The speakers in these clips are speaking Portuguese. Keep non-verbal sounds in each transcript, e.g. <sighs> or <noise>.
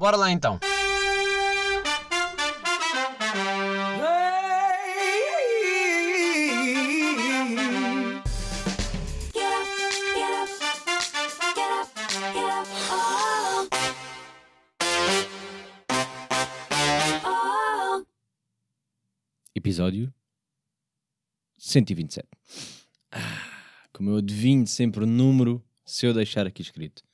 Bora lá então. Episódio 127. Ah, como eu adivinho sempre o número se eu deixar aqui escrito.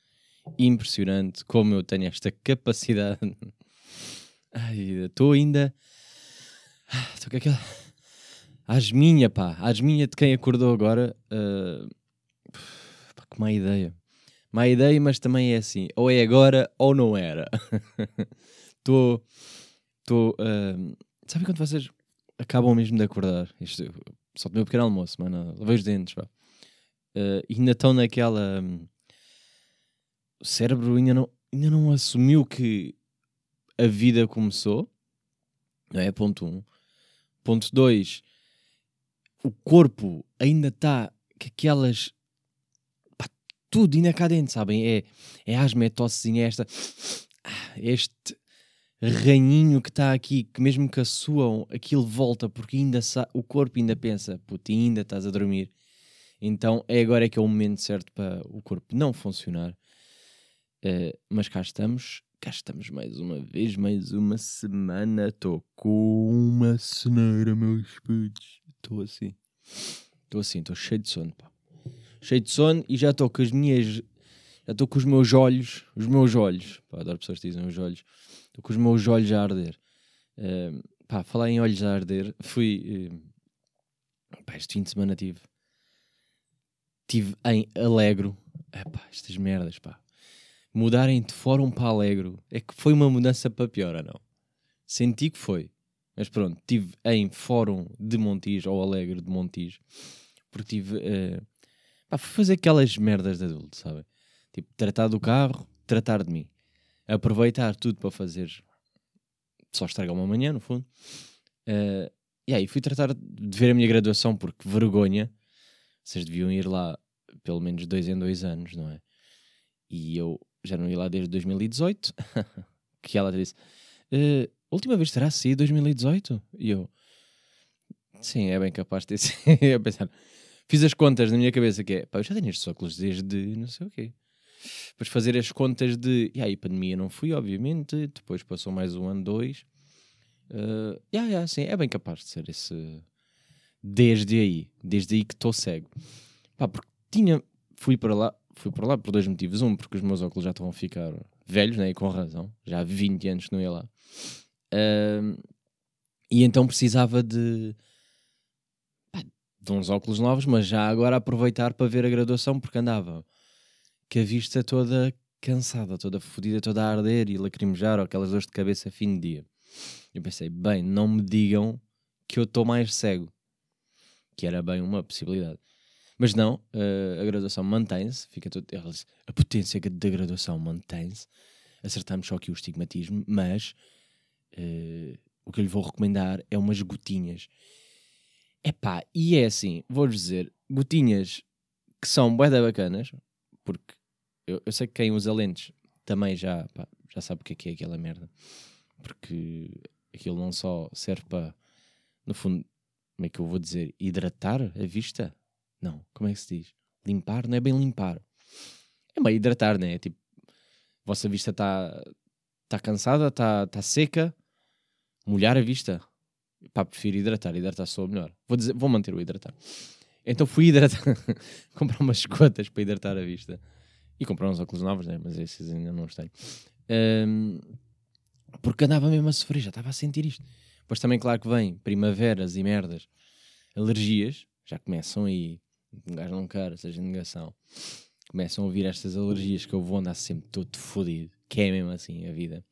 Impressionante como eu tenho esta capacidade. <laughs> Ai, estou ainda. Ah, Estou com aquela. Asminha, pá. Asminha de quem acordou agora. ah, pá, que má ideia. Má ideia, mas também é assim. Ou é agora ou não era. <laughs> Estou. Estou. sabe quando vocês acabam mesmo de acordar? Isto, só tomei um pequeno almoço, mano. Lavei os dentes, pá. E ainda estão naquela. hum, o cérebro ainda não, ainda não assumiu que a vida começou. Não é? Ponto 1. Um. Ponto 2. O corpo ainda está com aquelas. pá, tudo ainda cá dentro, sabem? É, é asma, é tossezinha, é esta. ah, Este ranhinho que está aqui, que mesmo que a suam, aquilo volta, porque ainda o corpo ainda pensa, puto, ainda estás a dormir. Então é agora que é o momento certo para o corpo não funcionar. Eh, mas cá estamos, cá estamos mais uma vez, mais uma semana. Estou com uma ceneira, meus putos. Estou assim, estou assim, estou cheio de sono, pá. Cheio de sono e já estou com as minhas. Já estou com os meus olhos, os meus olhos, pá, adoro pessoas que dizem os olhos, estou com os meus olhos a arder. Eh, pá, falar em olhos a arder, fui. eh, pá, este fim de semana tive. Tive em Alegro. Epá, estas merdas, pá. Mudarem de fórum para Alegro. É que foi uma mudança para pior, ou não? Senti que foi. Mas pronto, tive em fórum de Montijo, ou Alegre de Montijo. Porque tive. eh, pá, fui fazer aquelas merdas de adulto, sabe? Tipo, tratar do carro, tratar de mim. Aproveitar tudo para fazer. Só estragar uma manhã, no fundo. Eh, e aí fui tratar de ver a minha graduação, porque vergonha. Vocês deviam ir lá pelo menos dois em dois anos, não é? E eu já não ia lá desde 2018. <laughs> que ela disse: "Eh, última vez terá sido 2018? E eu, sim, é bem capaz de ter sido. <laughs> eu pensar, fiz as contas na minha cabeça que é, pá, eu já tenho estes óculos desde não sei o quê. Depois fazer as contas de, e aí, pandemia não fui, obviamente. Depois passou mais um ano, dois. Uh, yeah, yeah, sim, é bem capaz de ser esse. Desde aí, desde aí que estou cego. Pá, porque tinha, fui para lá, fui para lá por dois motivos. Um, porque os meus óculos já estão a ficar velhos, né? E com razão. Já há 20 anos que não ia lá. Uh, e então precisava de, de uns óculos novos, mas já agora aproveitar para ver a graduação, porque andava com a vista toda cansada, toda fodida, toda a arder e lacrimejar, ou aquelas dores de cabeça a fim de dia. Eu pensei, bem, não me digam que eu estou mais cego, que era bem uma possibilidade. Mas não, eh, a graduação mantém-se, fica todo, disse, a potência da graduação mantém-se, acertamos só aqui o estigmatismo, mas eh, o que eu lhe vou recomendar é umas gotinhas. Epá, e é assim, vou-vos dizer, gotinhas que são bué bacanas, porque eu, eu sei que quem usa lentes também já, pá, já sabe o que é que é aquela merda. Porque aquilo não só serve para, no fundo, como é que eu vou dizer, hidratar a vista? Não, como é que se diz? Limpar? Não é bem limpar. É meio hidratar, né? Tipo, a vossa vista está tá cansada, está tá seca, molhar a vista. Pá, prefiro hidratar, hidratar sou melhor. Vou, dizer, vou manter o hidratar. Então fui hidratar, <laughs> comprar umas gotas para hidratar a vista. E comprar uns óculos novos, né? Mas esses ainda não os tenho. Ahm, porque andava mesmo a sofrer, já estava a sentir isto. Depois também, claro que vem primaveras e merdas, alergias, já começam aí, um gajo não quer, seja negação, começam a ouvir estas alergias que eu vou andar sempre todo fodido, que é mesmo assim a vida.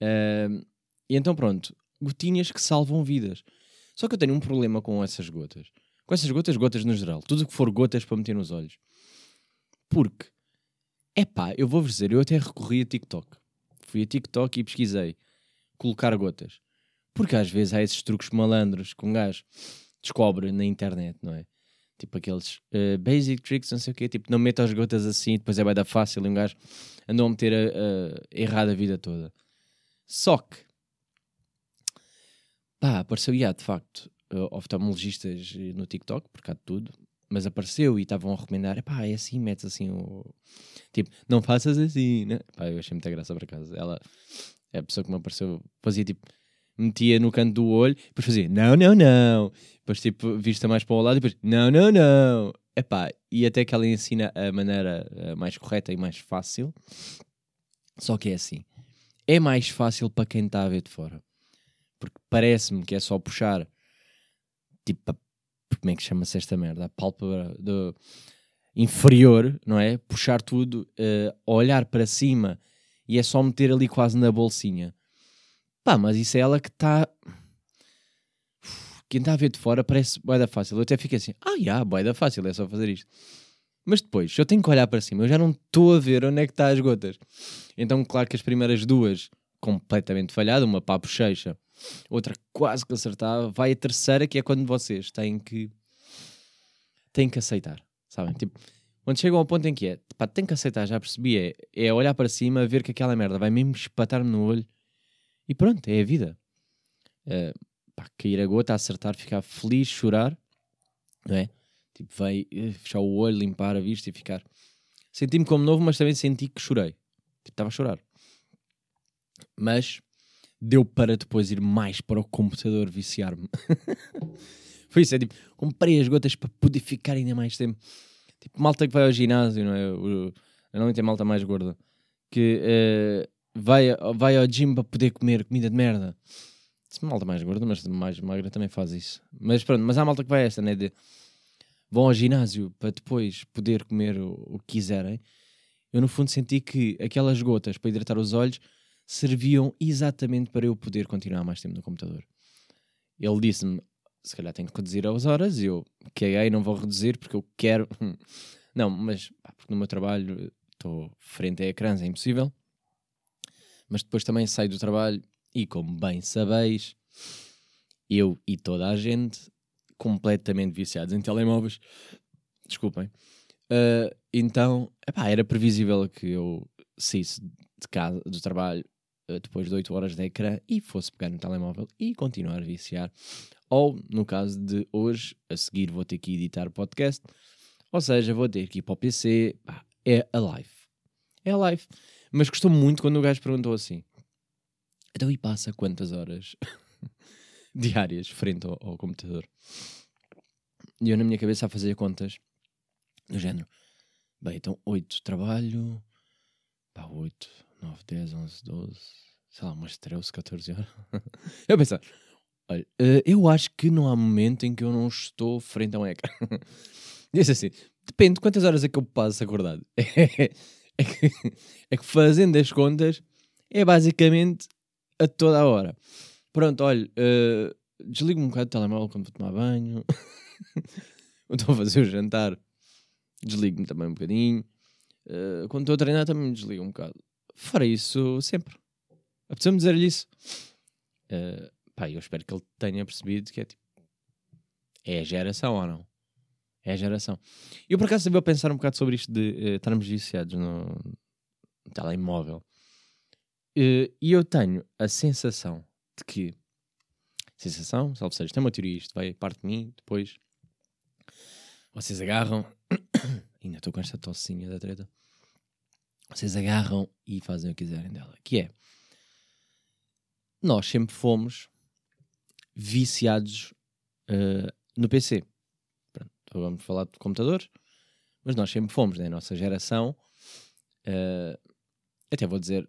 Ahm, e então pronto, gotinhas que salvam vidas. Só que eu tenho um problema com essas gotas. Com essas gotas, gotas no geral. Tudo o que for gotas para meter nos olhos. Porque, epá, eu vou-vos dizer, eu até recorri a TikTok. Fui a TikTok e pesquisei colocar gotas. Porque às vezes há esses truques malandros que um gajo descobre na internet, não é? Tipo aqueles eh, basic tricks, não sei o quê. Tipo, não meta as gotas assim, depois é bem fácil e um gajo andou a meter a, a, errado a vida toda. Só que, pá, apareceu, e há, de facto, eh, oftalmologistas no TikTok, por cá de tudo, mas apareceu e estavam a recomendar, pá, é assim, metes assim o... Tipo, não faças assim, né? Pá, eu achei muita graça por acaso. Ela, é a pessoa que me apareceu, fazia tipo, metia no canto do olho, depois fazia, não, não, não. Depois tipo, vista mais para o lado e depois, não, não, não. Epá, e até que ela ensina a maneira eh, mais correta e mais fácil. Só que é assim, é mais fácil para quem está a ver de fora. Porque parece-me que é só puxar, tipo, a- como é que chama-se esta merda? A pálpebra do inferior, não é? Puxar tudo, eh, olhar para cima e é só meter ali quase na bolsinha. Pá, mas isso é ela que está. Quem está a ver de fora parece boeda fácil. Eu até fico assim, ah, já, boeda fácil, é só fazer isto. Mas depois, eu tenho que olhar para cima, eu já não estou a ver onde é que está as gotas. Então, claro que as primeiras duas, completamente falhada, uma para a bochecha, outra quase que acertava, vai a terceira, que é quando vocês têm que têm que aceitar, sabem? Tipo, quando chegam ao ponto em que é, pá, tem que aceitar, já percebi, é, é olhar para cima, ver que aquela merda vai mesmo espatar-me no olho e pronto, é a vida. Eh, pá, cair a gota, acertar, ficar feliz, chorar, não é? Tipo, vai eh, fechar o olho, limpar a vista e ficar. Senti-me como novo, mas também senti que chorei. Tipo, estava a chorar. Mas deu para depois ir mais para o computador viciar-me. <laughs> Foi isso, é tipo, comprei as gotas para poder ficar ainda mais tempo. Tipo, malta que vai ao ginásio, não é? O, normalmente é malta mais gorda. Que eh, vai, vai ao gym para poder comer comida de merda. Se malta mais gorda, mas mais magra também faz isso. Mas pronto, mas há malta que vai esta, né? De, vão ao ginásio para depois poder comer o, o que quiserem. Eu no fundo senti que aquelas gotas para hidratar os olhos serviam exatamente para eu poder continuar mais tempo no computador. Ele disse-me, se calhar tenho que reduzir as horas, e eu caguei, não vou reduzir porque eu quero. <laughs> Não, mas porque no meu trabalho estou frente a ecrãs, é impossível. Mas depois também saio do trabalho e, como bem sabeis, eu e toda a gente completamente viciados em telemóveis. Desculpem. Ah, então, epá, era previsível que eu saísse de casa, do trabalho, ah, depois de 8 horas de ecrã e fosse pegar no telemóvel e continuar a viciar. Ou, no caso de hoje, a seguir vou ter que editar o podcast, ou seja, vou ter que ir para o PC. É a live. É a live. Mas gostou muito quando o gajo perguntou assim: então e passa quantas horas <laughs> diárias frente ao, ao computador? E eu na minha cabeça a fazer contas do género. Bem, então 8 trabalho, pá, 8, 9, 10, 11, 12, sei lá, umas 13, 14 horas. <laughs> eu pensar, olha, eh, eu acho que não há momento em que eu não estou frente a um ecrã. <laughs> Disse assim, depende de quantas horas é que eu passo acordado. É, que, é que fazendo as contas é basicamente a toda a hora. Pronto, olha, eh, desligo um bocado o telemóvel quando vou tomar banho. <laughs> Estou a fazer o jantar, desligo-me também um bocadinho. Eh, quando estou a treinar, também me desligo um bocado. Fora isso, sempre. Apeteceu-me dizer-lhe isso. Eh, pá, eu espero que ele tenha percebido que é tipo. É a geração ou não? É a geração. Eu por acaso a pensar um bocado sobre isto de eh, estarmos viciados no, no telemóvel. Eh, e eu tenho a sensação de que. Sensação, salvo seja, isto é uma teoria, isto vai parte de mim, depois vocês agarram. <coughs> Ainda estou com esta tossinha da treta. Vocês agarram e fazem o que quiserem dela. Que é. Nós sempre fomos viciados eh, no PC. Vamos falar de computadores, mas nós sempre fomos, né? Nossa geração. eh, até vou dizer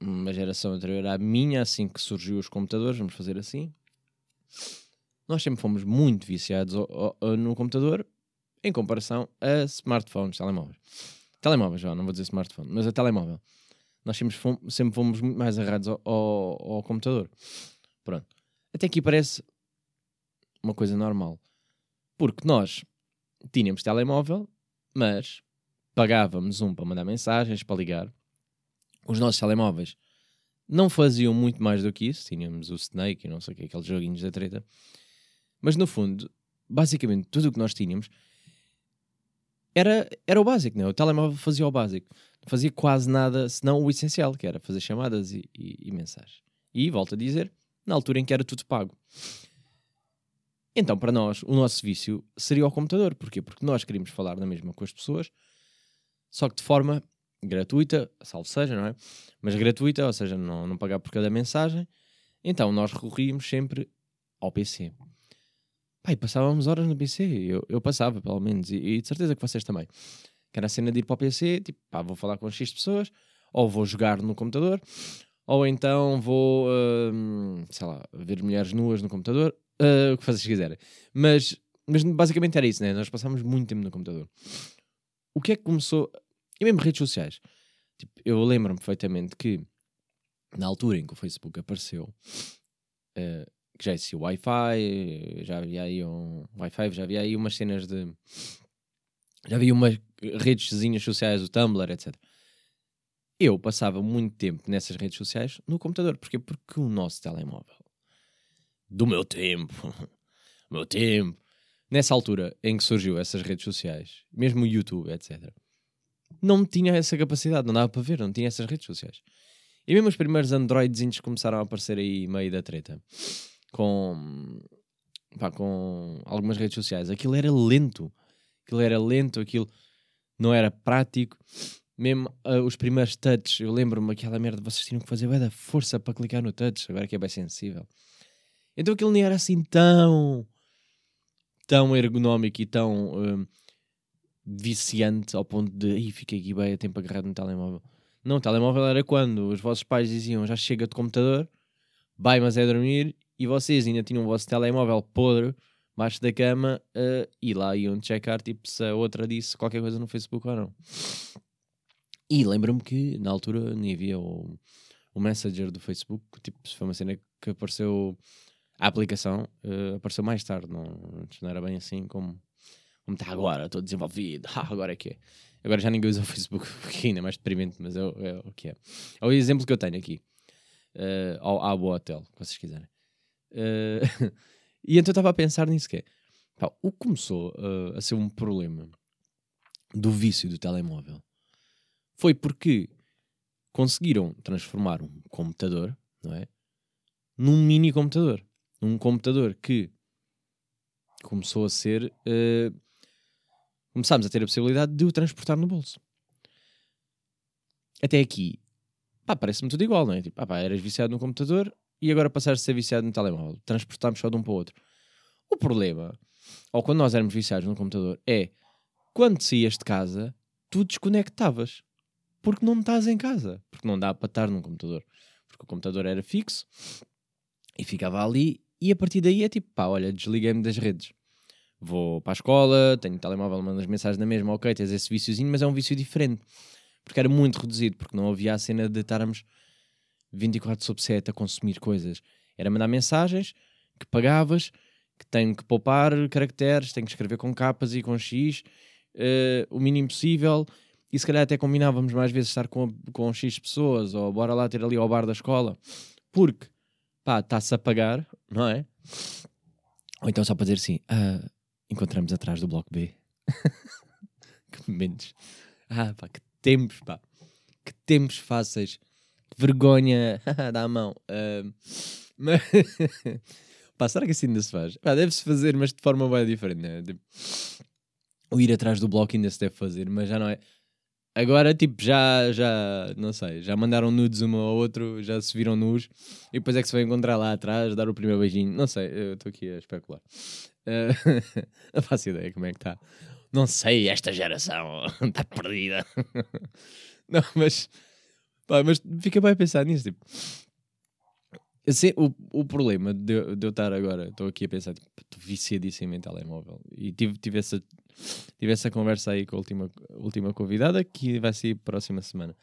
uma geração anterior à minha, assim que surgiu os computadores, vamos fazer assim. Nós sempre fomos muito viciados ao- ao- no computador em comparação a smartphones, telemóveis. Telemóveis, já, não vou dizer smartphone, mas a telemóvel. Nós sempre fomos, sempre fomos muito mais agarrados ao, ao computador. Pronto. Até aqui parece uma coisa normal. Porque nós tínhamos telemóvel, mas pagávamos um para mandar mensagens, para ligar. Os nossos telemóveis não faziam muito mais do que isso. Tínhamos o Snake e não sei o que, aqueles joguinhos da treta. Mas no fundo, basicamente tudo o que nós tínhamos era, era o básico, né? o telemóvel fazia o básico. Não fazia quase nada senão o essencial, que era fazer chamadas e, e, e mensagens. E, volto a dizer, na altura em que era tudo pago. Então, para nós, o nosso vício seria o computador. Porquê? Porque nós queríamos falar na mesma com as pessoas, só que de forma gratuita, salvo seja, não é? Mas gratuita, ou seja, não, não pagar por cada mensagem. Então, nós recorríamos sempre ao PC. Pai, passávamos horas no PC. Eu, eu passava, pelo menos. E, e de certeza que vocês também. Que era a cena de ir para o PC, tipo, pá, vou falar com X pessoas, ou vou jogar no computador, ou então vou, hum, sei lá, ver mulheres nuas no computador, uh, o que vocês quiserem. Mas, mas basicamente era isso, né? Nós passámos muito tempo no computador. O que é que começou. E mesmo redes sociais. Tipo, eu lembro-me perfeitamente que na altura em que o Facebook apareceu, uh, que já existia o Wi-Fi, já havia aí um Wi-Fi, já havia aí umas cenas de. Já havia umas redezinhas sociais, o Tumblr, etc. Eu passava muito tempo nessas redes sociais no computador. Porquê? Porque o nosso telemóvel, do meu tempo, <laughs> meu tempo, nessa altura em que surgiu essas redes sociais, mesmo o YouTube, etc., não tinha essa capacidade, não dava para ver, não tinha essas redes sociais. E mesmo os primeiros Androidzinhos começaram a aparecer aí meio da treta com, pá, com algumas redes sociais. Aquilo era lento, aquilo era lento, aquilo não era prático. Mesmo uh, os primeiros touches, eu lembro-me aquela merda, vocês tinham que fazer bem da força para clicar no touch, agora que é bem sensível. Então aquilo nem era assim tão tão ergonómico e tão uh, viciante ao ponto de Ih, fiquei aqui bem a tempo agarrado no telemóvel. Não, o telemóvel era quando os vossos pais diziam já chega de computador, vai mas é dormir, e vocês ainda tinham o vosso telemóvel podre baixo da cama uh, e lá iam checar tipo, se a outra disse qualquer coisa no Facebook ou não. E lembro-me que na altura nem havia o, o Messenger do Facebook, tipo, foi uma cena que apareceu a aplicação uh, apareceu mais tarde, não, não era bem assim como, como está agora, estou desenvolvido, <laughs> ah, agora é que é. Agora já ninguém usa o Facebook, <laughs> ainda é mais deprimente, mas é, é, o que é. É o exemplo que eu tenho aqui, uh, ao, ao Hotel, se vocês quiserem. Uh, <laughs> e então eu estava a pensar nisso que é, pá, o que começou uh, a ser um problema do vício do telemóvel foi porque conseguiram transformar um computador, não é? Num mini computador. Um computador que começou a ser. Uh, começámos a ter a possibilidade de o transportar no bolso. Até aqui, pá, parece-me tudo igual, não é? Tipo, ah, pá, eras viciado no computador e agora passaste a ser viciado no telemóvel. Transportámos só de um para o outro. O problema, ou quando nós éramos viciados no computador, é quando saías de casa, tu desconectavas. Porque não estás em casa. Porque não dá para estar num computador. Porque o computador era fixo e ficava ali. E a partir daí é tipo, pá, olha, desliguei-me das redes. Vou para a escola, tenho telemóvel, mando as mensagens na mesma, ok, tens esse viciozinho, mas é um vício diferente. Porque era muito reduzido, porque não havia a cena de estarmos 24 sobre 7 a consumir coisas. Era mandar mensagens que pagavas, que tenho que poupar caracteres, tenho que escrever com capas e com X, uh, o mínimo possível. E se calhar até combinávamos mais vezes estar com, com X pessoas, ou bora lá ter ali ao bar da escola, porque pá, está-se a pagar, não é? Ou então só para dizer assim: ah, encontramos atrás do bloco B. <laughs> que momentos. Ah, pá, que tempos, pá. Que tempos fáceis vergonha, <laughs> dá a mão. Uh, <laughs> mas, pá, será que assim ainda se faz? deve-se fazer, mas de forma bem diferente, né? Tipo, o ir atrás do bloco ainda se deve fazer, mas já não é. Agora, tipo, já, já, não sei, já mandaram nudes um ao outro, já se viram nus, e depois é que se vai encontrar lá atrás, dar o primeiro beijinho. Não sei, eu estou aqui a especular. Uh, <laughs> não faço ideia como é que está. Não sei, esta geração está <laughs> perdida. <laughs> não, mas Pá, mas fica bem a pensar nisso. Tipo, assim, o, o problema de, de eu estar agora, estou aqui a pensar, tipo, estou viciadíssimo em telemóvel. E tive, tive, essa, tive essa conversa aí com a última, última convidada que vai sair próxima semana.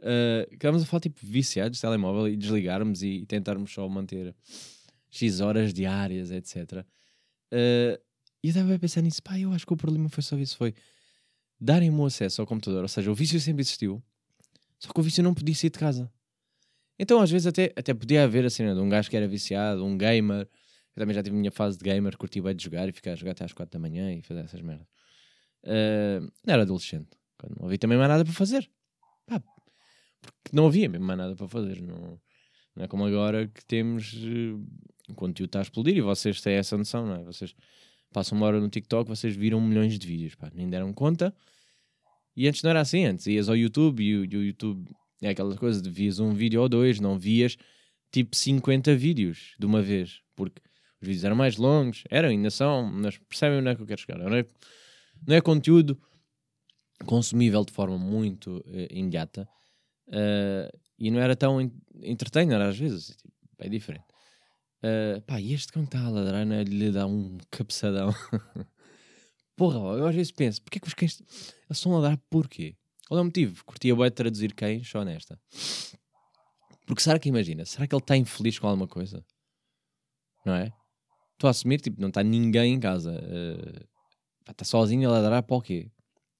Uh, estávamos a falar tipo viciados de telemóvel e desligarmos e, tentarmos só manter X horas diárias, etc. Uh, e eu estava a pensar nisso, pá, eu acho que o problema foi só isso: foi darem-me o acesso ao computador, ou seja, o vício sempre existiu, só que o vício não podia sair de casa. Então, às vezes, até, até podia haver a cena de um gajo que era viciado, um gamer, Eu também já tive a minha fase de gamer, curti bem de jogar e ficar a jogar até às 4 da manhã e fazer essas merdas. Ah, não era adolescente, quando não havia também mais nada para fazer. Pá, porque não havia mesmo mais nada para fazer. Não, não é como agora que temos. eh, O conteúdo está a explodir e vocês têm essa noção, não é? Vocês passam uma hora no TikTok, vocês viram milhões de vídeos, pá, nem deram conta. E antes não era assim, antes ias ao YouTube e o, e o YouTube é aquela coisa de vias um vídeo ou dois, não vias tipo 50 vídeos de uma vez, porque os vídeos eram mais longos, eram, ainda são, mas percebem onde é que eu quero chegar. Não é, não é conteúdo consumível de forma muito eh, imediata eh, e não era tão en- entertainer às vezes, tipo, é diferente. Eh, pá, e este cão está a ladrar é de lhe dar um cabeçadão. <laughs> Porra, eu às vezes penso, porque é que os cães eles estão a ladrar porquê? Qual é o motivo? Curtia bem traduzir cães, só nesta. Porque será que imagina? Será que ele está infeliz com alguma coisa? Não é? Estou a assumir, tipo, não está ninguém em casa. eh, está sozinho a ladrar para o quê?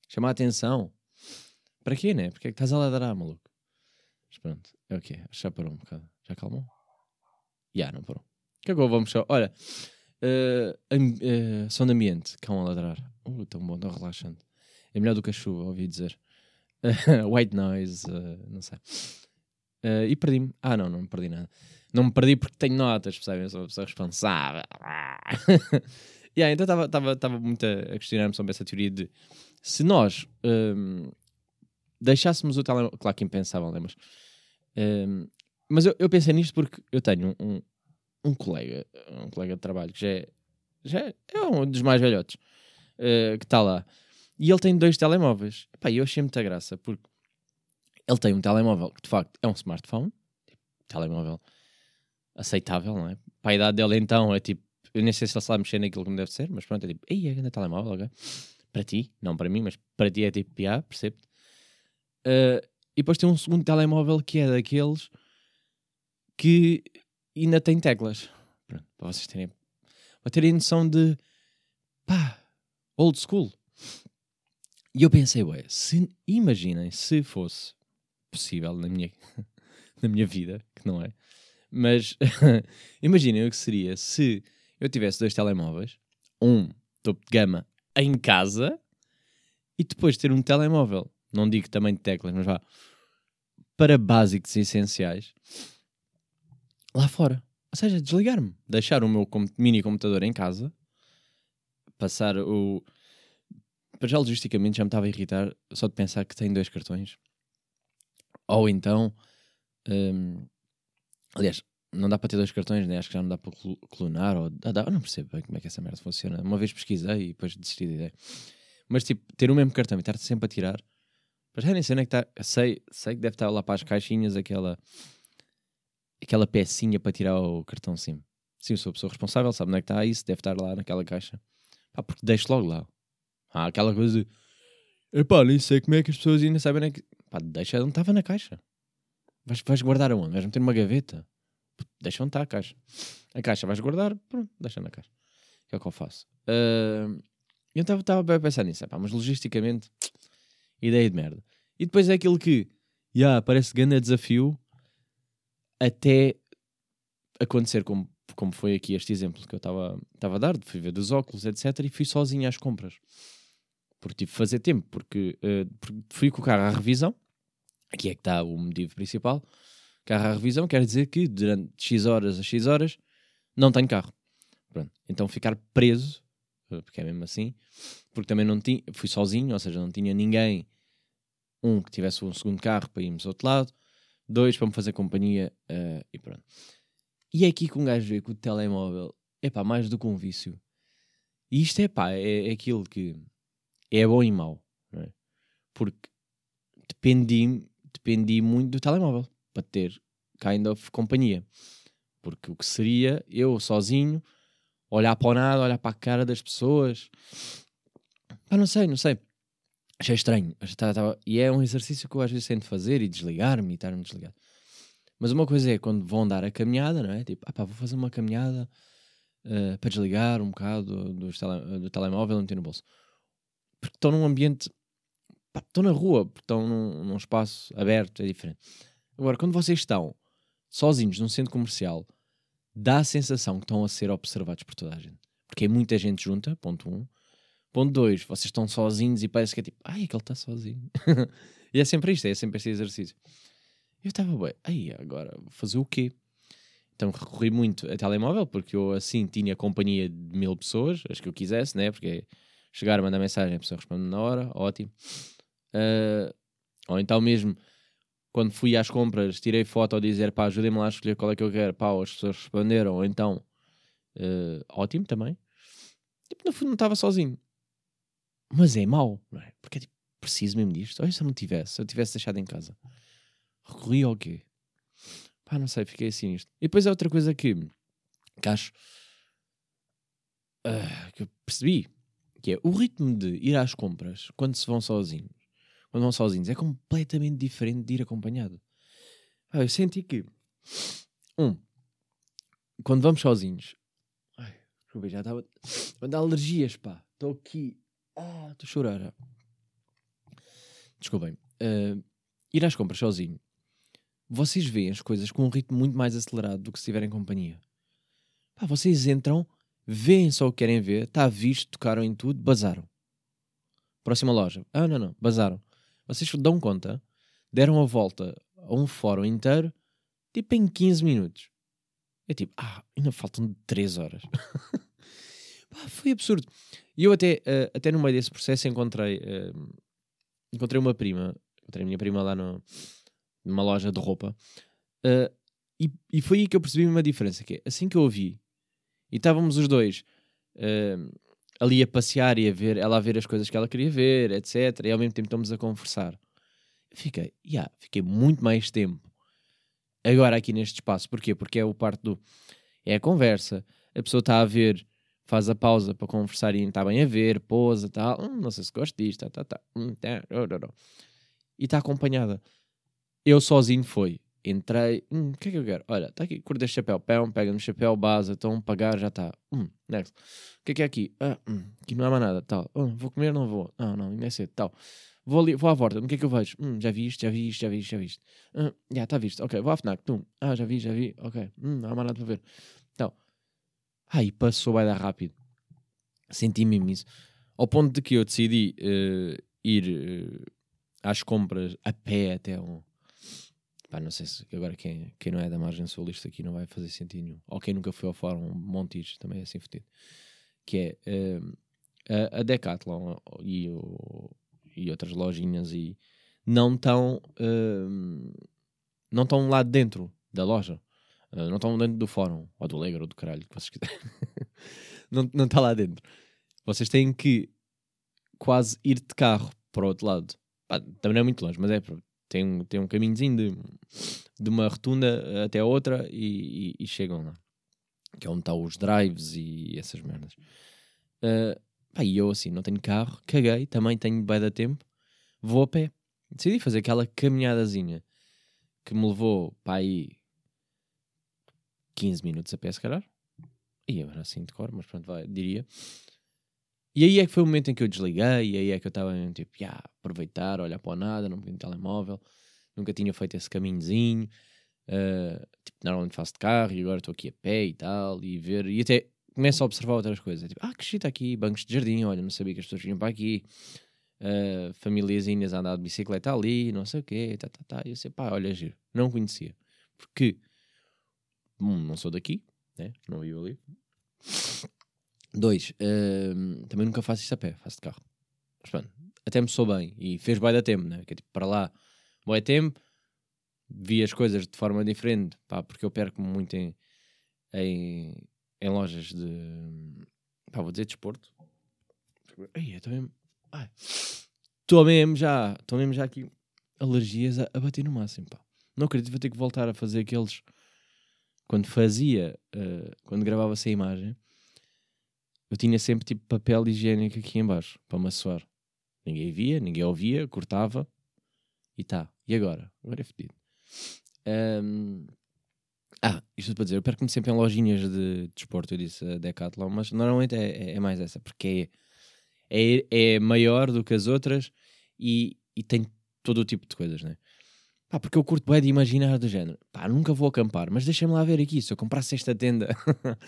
Chamar a atenção. Para quê, né? Porque é que estás a ladrar, maluco? Mas pronto, é o quê? Já parou um bocado. Já calmou? Já, não parou. Que eu vamos só? Olha, eh, am- eh, som de ambiente, cão a ladrar. Uh, tão bom, tão relaxante. É melhor do que a chuva, ouvi dizer. <laughs> White noise, eh, não sei. Eh, e perdi-me. Ah, não, não me perdi nada. Não me perdi porque tenho notas, percebem? Eu sou uma pessoa responsável. <laughs> yeah, então estava muito a, questionar-me sobre essa teoria de se nós hum, deixássemos o telemóvel. Claro que impensável, né? Mas, hum, mas eu, eu pensei nisto porque eu tenho um, um, um colega, um colega de trabalho que já é, já é, é um dos mais velhotes, eh, que está lá. E ele tem dois telemóveis. Epá, e eu achei muita graça porque ele tem um telemóvel que de facto é um smartphone, tipo, telemóvel aceitável, não é? Para a idade dele então é tipo, eu nem sei se ele sabe mexer naquilo como deve ser, mas pronto, é tipo, ei, é grande telemóvel, ok? Para ti, não para mim, mas para ti é tipo, ah, percebo-te. Uh, e depois tem um segundo telemóvel que é daqueles que ainda tem teclas. Pronto, para vocês terem, para terem noção de pá, old school. E eu pensei, ué, se, imaginem se fosse possível na minha, <laughs> na minha vida, que não é, mas <laughs> imaginem o que seria se eu tivesse dois telemóveis, um topo de gama em casa e depois ter um telemóvel, não digo também de teclas, mas vá, para básicos e essenciais, lá fora. Ou seja, desligar-me, deixar o meu mini computador em casa, passar o. Para já logisticamente já me estava a irritar só de pensar que tem dois cartões. Ou então. hum, aliás, não dá para ter dois cartões, né? acho que já não dá para clonar. Ou, dá, eu não percebo bem como é que essa merda funciona. Uma vez pesquisei e depois desisti da ideia. Mas tipo, ter o mesmo cartão e estar sempre a tirar. Para já nem sei onde é que está. Sei, sei que deve estar lá para as caixinhas aquela. Aquela pecinha para tirar o cartão SIM. Sim, eu sou a pessoa responsável, sabe onde é que está isso, deve estar lá naquela caixa. Pá, porque deixo logo lá. Há aquela coisa de. Epá, nem sei como é que as pessoas ainda sabem é que. Pá, deixa onde estava na caixa. Vais, vais guardar aonde? Vais meter numa gaveta? Deixa onde está a caixa. A caixa vais guardar, pronto, deixa na caixa. Que é o que eu faço. Ah, eu estava a pensar nisso, epá, mas logisticamente, <tsk> ideia de merda. E depois é aquilo que, já, parece grande desafio até acontecer como, como foi aqui este exemplo que eu estava a dar, de fui ver dos óculos, etc. E fui sozinho às compras. Porque tive que fazer tempo, porque, eh, porque fui com o carro à revisão, aqui é que está o motivo principal. Carro à revisão quer dizer que durante X horas a X horas não tenho carro. Pronto. Então ficar preso, eh, porque é mesmo assim, porque também não tinha, fui sozinho, ou seja, não tinha ninguém, um que tivesse um segundo carro para irmos ao outro lado, dois para me fazer companhia eh, e pronto. E é aqui que um gajo vê que o telemóvel é pá, mais do que um vício. E isto é pá, é, é aquilo que é bom e mau, é? Porque dependi, dependi muito do telemóvel para ter kind of companhia. Porque o que seria eu sozinho, olhar para o nada, olhar para a cara das pessoas. Pá, não sei, não sei. Achei estranho. E é um exercício que eu às vezes tento fazer e desligar-me e estar-me desligado. Mas uma coisa é quando vão dar a caminhada, não é? Tipo, ah pá, vou fazer uma caminhada eh, para desligar um bocado do, tele, do telemóvel e meter no bolso. Porque estão num ambiente. pá, estão na rua, porque estão num, num espaço aberto, é diferente. Agora, quando vocês estão sozinhos num centro comercial, dá a sensação que estão a ser observados por toda a gente. Porque é muita gente junta, ponto um. Ponto dois, vocês estão sozinhos e parece que é tipo, ai, é ele está sozinho. <laughs> e é sempre isto, é sempre este exercício. Eu estava, bem, aí agora, vou fazer o quê? Então recorri muito a telemóvel, porque eu assim tinha companhia de mil pessoas, as que eu quisesse, né? Porque chegar, mandar mensagem, a pessoa responde na hora, ótimo. Ah, ou então mesmo, quando fui às compras, tirei foto a dizer, pá, ajudem-me lá a escolher qual é que eu quero, pá, as pessoas responderam, ou então, ah, ótimo também. Tipo, no fundo não estava sozinho. Mas é mau, não é? Porque é tipo, preciso mesmo disto. Olha se eu não tivesse, se eu tivesse deixado em casa. Recorri ao quê? Pá, não sei, fiquei assim nisto. E depois é outra coisa que, que acho ah, que eu percebi, que é o ritmo de ir às compras quando se vão sozinhos, quando vão sozinhos, é completamente diferente de ir acompanhado. Ah, eu senti que, um, quando vamos sozinhos, ai, desculpa, já estava a dar alergias, pá, estou aqui, ah, estou a chorar. Desculpem, ah, ir às compras sozinho, vocês veem as coisas com um ritmo muito mais acelerado do que se tiverem companhia. Pá, vocês entram, veem só o que querem ver, está visto, tocaram em tudo, bazaram. Próxima loja. Ah, não, não, bazaram. Vocês dão conta, deram a volta a um fórum inteiro, tipo em 15 minutos. É tipo, ah, ainda faltam 3 horas. <laughs> Foi absurdo. E eu até, eh, até no meio desse processo encontrei, eh, encontrei uma prima, encontrei a minha prima lá no, numa loja de roupa, eh, e, e foi aí que eu percebi uma diferença, que é, assim que eu ouvi, e estávamos os dois eh, ali a passear e a ver, ela a ver as coisas que ela queria ver, etc, e ao mesmo tempo estamos a conversar. Fiquei, yeah, fiquei muito mais tempo agora aqui neste espaço. Porquê? Porque é o parte do... É a conversa, a pessoa está a ver, faz a pausa para conversar e está bem a ver, pousa, tal, hum, não sei se gosto disto, tá, tá, tá, hum, tá, e está acompanhada. Eu sozinho foi, entrei, hum, o que é que eu quero? Olha, está aqui, curta este chapéu, pão, pega no chapéu, base, então pagar, já está. Hum, next. O que é que é aqui? Ah, hum, aqui não há mais nada, tal. Hum, vou comer, não vou. Não, não, ainda é cedo, tal. Vou ali, vou à volta, no que é que eu vejo? Hum, já vi isto, já vi isto, já vi isto, já vi isto. Hum, já está visto, ok, vou à FNAC, tum. Ah, já vi, já vi, ok. Hum, não há mais nada para ver. Então, aí passou, vai dar rápido. Senti mesmo isso. Ao ponto de que eu decidi eh, ir eh, às compras a pé até um. Pá, não sei se agora quem, quem não é da margem sul isto aqui não vai fazer sentido nenhum. Ou quem nunca foi ao fórum Montijo também é assim fodido. Que é eh, a, Decathlon e, o, e outras lojinhas e não estão não estão lá dentro da loja. Uh, não estão dentro do fórum, ou do Legro, ou do caralho, que vocês quiserem. <laughs> não, está lá dentro. Vocês têm que quase ir de carro para o outro lado. Pá, também não é muito longe, mas é. Tem, um- tem um caminhozinho de, de uma rotunda até a outra e, e- e chegam lá. Que é onde estão os drives e essas merdas. Uh, e eu assim, não tenho carro, caguei, também tenho bem da tempo, vou a pé. Decidi fazer aquela caminhadazinha que me levou para aí 15 minutos a pé, se calhar. E agora assim de cor, mas pronto, vai, diria. E aí é que foi o momento em que eu desliguei, e aí é que eu estava tipo, "Ya, aproveitar, olhar para o nada, não peguei no telemóvel, nunca tinha feito esse caminhozinho. uh, tipo, normalmente faço de carro e agora estou aqui a pé e tal, e ver, e até começo a observar outras coisas. Tipo, ah, que shit aqui, bancos de jardim, olha, não sabia que as pessoas vinham para aqui. Uh, famíliazinhas a andar de bicicleta ali, não sei o quê, tá, tá, tá. E eu sei, pá, olha, giro, não conhecia. Porque, um, não sou daqui, né? não vivo ali. Dois, hum, também nunca faço isto a pé, faço de carro. Mas pronto, até me sou bem e fez bem da tempo, né? Que é tipo, para lá, bom tempo, vi as coisas de forma diferente, pá, porque eu perco muito em, em, em lojas de, pá, vou dizer desporto. Ai, eu estou mesmo, ai, estou mesmo já, estou mesmo já aqui, alergias a, a bater no máximo, pá. Não acredito, vou ter que voltar a fazer aqueles, quando fazia, eh, quando gravava essa imagem, eu tinha sempre tipo papel higiênico aqui em baixo para me assoar. Ninguém via, ninguém ouvia, cortava e tá. E agora? Agora é fedido. Ahm, Ah, isto para dizer, eu perco-me sempre em lojinhas de desporto, eu disse a Decathlon, mas normalmente é, é- é mais essa, porque é, é, é maior do que as outras e, e tem todo o tipo de coisas, né? Pá, porque eu curto bem de imaginar do género. Pá, nunca vou acampar, mas deixa-me lá ver aqui. Se eu comprasse esta tenda, <laughs>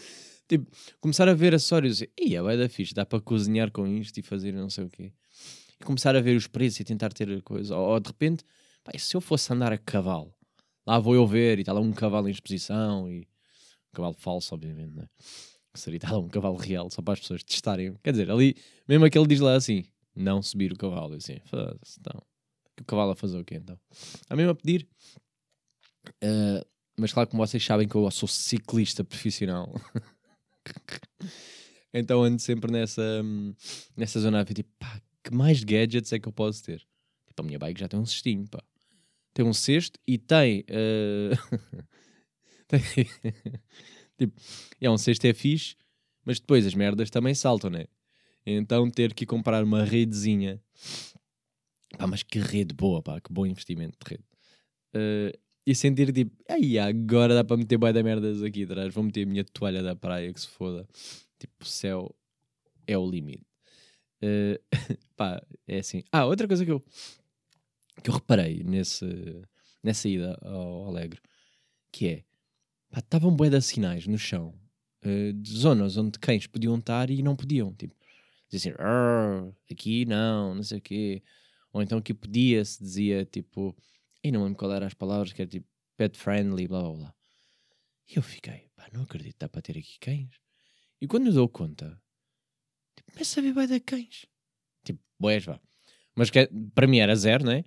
tipo, começar a ver acessórios e ia, vai da fixe, dá para cozinhar com isto e fazer não sei o quê. E começar a ver os preços e tentar ter coisa. Ou, ou de repente, pá, se eu fosse andar a cavalo, lá vou eu ver e está lá um cavalo em exposição e um cavalo falso, obviamente, né? Seria lá um cavalo real só para as pessoas testarem. Quer dizer, ali, mesmo aquele diz lá assim: não subir o cavalo. Assim, foda-se, então. O cavalo a fazer o quê então? A mesmo a pedir. Uh, mas claro, como vocês sabem que eu sou ciclista profissional. <laughs> <laughs> então ando sempre nessa, nessa zona a ver, tipo, pá, que mais gadgets é que eu posso ter? Tipo, a minha bike já tem um cestinho, pá. Tem um cesto e tem... Uh... <laughs> tem... <laughs> tipo, é um cesto é fixe, mas depois as merdas também saltam, né? Então ter que comprar uma redezinha. Pá, mas que rede boa, pá, que bom investimento de rede. Uh, e sentir tipo, ai, agora dá para meter boi da merdas aqui atrás, vou meter a minha toalha da praia que se foda. Tipo, o céu é o limite. Uh, <laughs> pá, é assim. Ah, outra coisa que eu, que eu reparei nesse, nessa ida ao Alegre, que é, pá, estavam bué de sinais no chão, uh, de zonas onde cães podiam estar e não podiam, tipo, dizia assim, aqui não, não sei o quê, ou então que podia-se, dizia, tipo, e não lembro qual as palavras, que era tipo, pet friendly, blá blá blá. E eu fiquei, pá, não acredito, dá para ter aqui cães. E quando eu dou conta, tipo, começa a ver bem de cães. Tipo, boés, vá. Mas que, para mim era zero, não é?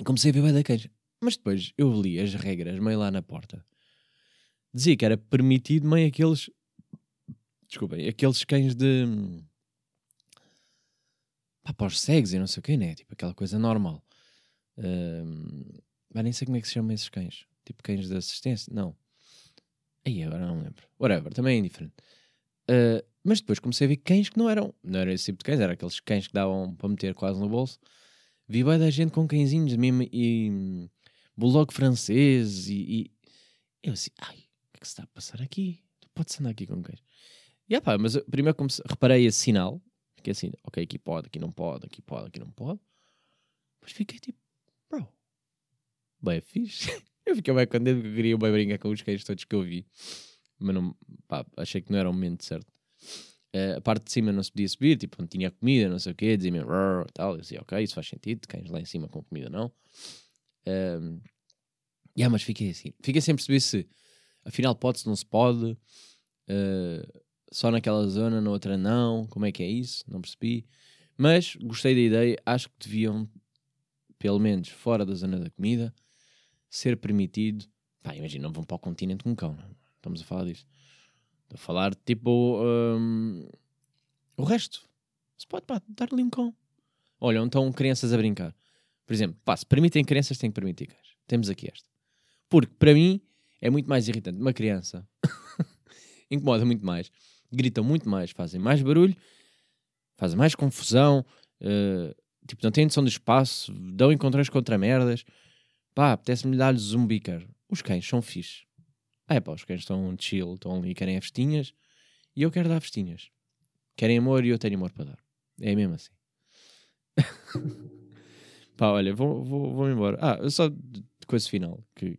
E comecei a ver bem de cães. Mas depois eu li as regras meio lá na porta. Dizia que era permitido meio aqueles. Desculpem, aqueles cães de. Pá, para os cegos e não sei o que, né? Tipo aquela coisa normal. Uh, mas nem sei como é que se chamam esses cães. Tipo cães de assistência? Não. Aí agora não lembro. Whatever, também é indiferente. Uh, mas depois comecei a ver cães que não eram. Não era esse tipo de cães, era aqueles cães que davam para meter quase no bolso. Vi bem da gente com cãezinhos mesmo e hum, bulldog francês e, e, eu assim, ai, o que é que se está a passar aqui? Pode-se andar aqui com cães. E ah, pá, mas eu primeiro comecei, reparei esse sinal, que é assim, ok, aqui pode, aqui não pode, aqui pode, aqui não pode. Mas fiquei tipo, bro, bem fixe. <laughs> eu fiquei bem contente porque eu queria bem brincar com os cães todos que eu vi. Mas não, pá, achei que não era o momento certo. Uh, a parte de cima não se podia subir, tipo, não tinha comida, não sei o quê, dizia-me tal. Eu dizia, ok, isso faz sentido, cães lá em cima com comida não. Uh, yeah, mas fiquei assim, fiquei sem perceber se afinal pode-se, não se pode, uh, só naquela zona, na outra não, como é que é isso, não percebi. Mas gostei da ideia, acho que deviam, pelo menos fora da zona da comida, ser permitido. Pá, imagina, não vão para o continente com um cão, não? estamos a falar disso. Estou a falar tipo um, o resto. Se pode pá, dar ali um cão. Olha, então crianças a brincar. Por exemplo, pá, se permitem crianças, tem que permitir cães. Temos aqui esta. Porque para mim é muito mais irritante. Uma criança <laughs> incomoda muito mais, gritam muito mais, fazem mais barulho, fazem mais confusão, uh, tipo, não têm noção do espaço, dão encontrões contra merdas. Pá, apetece-me dar-lhes um bicar. Os cães são fixe. Ah, é pá, os cães estão chill, estão ali, querem festinhas e eu quero dar festinhas. Querem amor e eu tenho amor para dar. É mesmo assim. <laughs> pá, olha, vou, vou, vou embora. Ah, só de coisa final, que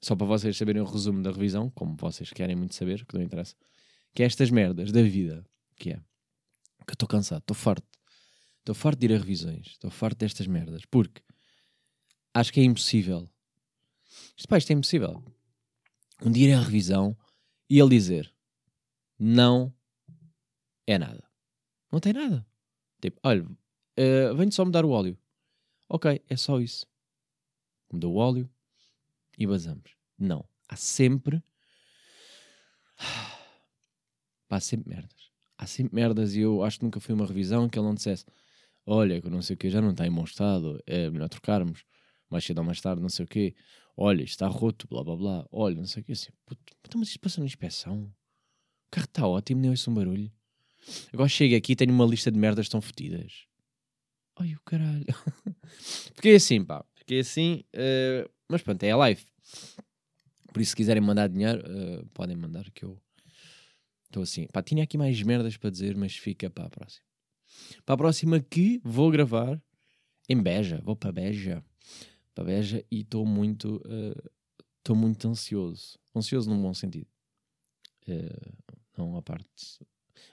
só para vocês saberem o resumo da revisão, como vocês querem muito saber, que não interessa, que é estas merdas da vida, que é que eu estou cansado, estou farto. Estou farto de ir a revisões, estou farto destas merdas, porque acho que é impossível. Isto, pá, isto é impossível um dia ir à revisão e ele dizer não é nada. Não tem nada. Tipo, olha, uh, venho só mudar o óleo. Ok, é só isso. Mudou o óleo e vazamos. Não. Há sempre. <sighs> Pá, há sempre merdas. Há sempre merdas e eu acho que nunca fui uma revisão que ele não dissesse olha, que não sei o que, já não está em bom estado, é melhor trocarmos, mais cedo ou mais tarde, não sei o que olha, está roto, blá blá blá, olha, não sei o que, assim, puto, então, mas isto passa na inspeção, o carro está ótimo, nem ouço um barulho. Agora chego aqui e tenho uma lista de merdas tão fodidas. Ai, o caralho. <laughs> Fiquei assim, pá, fiquei assim, uh, mas pronto, é a live. Por isso, se quiserem mandar dinheiro, uh, podem mandar que eu estou assim. Pá, tinha aqui mais merdas para dizer, mas fica para a próxima. Para a próxima que vou gravar em Beja, vou para Beja para Beja e estou muito, estou muito ansioso. Ansioso num bom sentido. Eh, não a parte.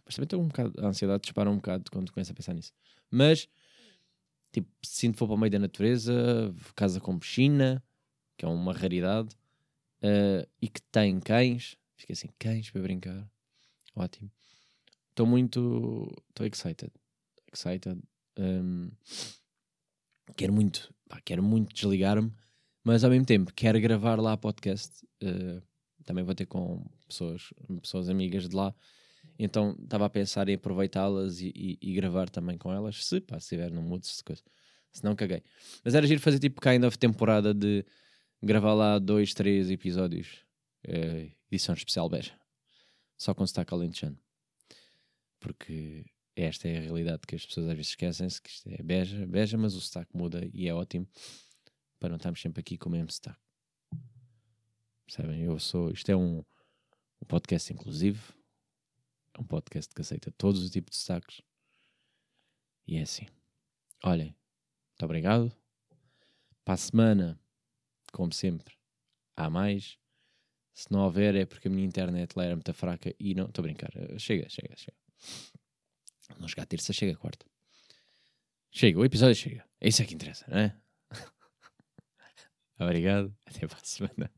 Mas também estou um bocado. A ansiedade dispara um bocado quando começo a pensar nisso. Mas, tipo, se for para o meio da natureza, casa com piscina, que é uma raridade, eh, e que tem cães, fica assim, cães para brincar. Ótimo. Estou muito. Estou excited. Excited. Um, quero muito. Pá, quero muito desligar-me, mas ao mesmo tempo quero gravar lá podcast. eh, também vou ter com pessoas, pessoas amigas de lá. Então estava a pensar em aproveitá-las e, e- e gravar também com elas, se pá, se estiver no mood, se coisa. Se não, caguei. Mas era giro fazer tipo kind of temporada de gravar lá dois, três episódios. eh, edição especial Beja. Só com sotaque alentejano. Porque esta é a realidade que as pessoas às vezes esquecem-se, que isto é Beja, Beja, mas o sotaque muda e é ótimo para não estarmos sempre aqui com o mesmo sotaque. Percebem? Eu sou. Isto é um, um podcast inclusivo. É um podcast que aceita todos os tipos de sotaques. E é assim. Olhem, muito obrigado. Para a semana, como sempre, há mais. Se não houver, é porque a minha internet lá era muito fraca e não. Estou a brincar. Chega, chega, chega. Não chegar a terça, chega a quarta. Chega, o episódio chega. É isso é que interessa, não é? <laughs> Obrigado. Até para a semana.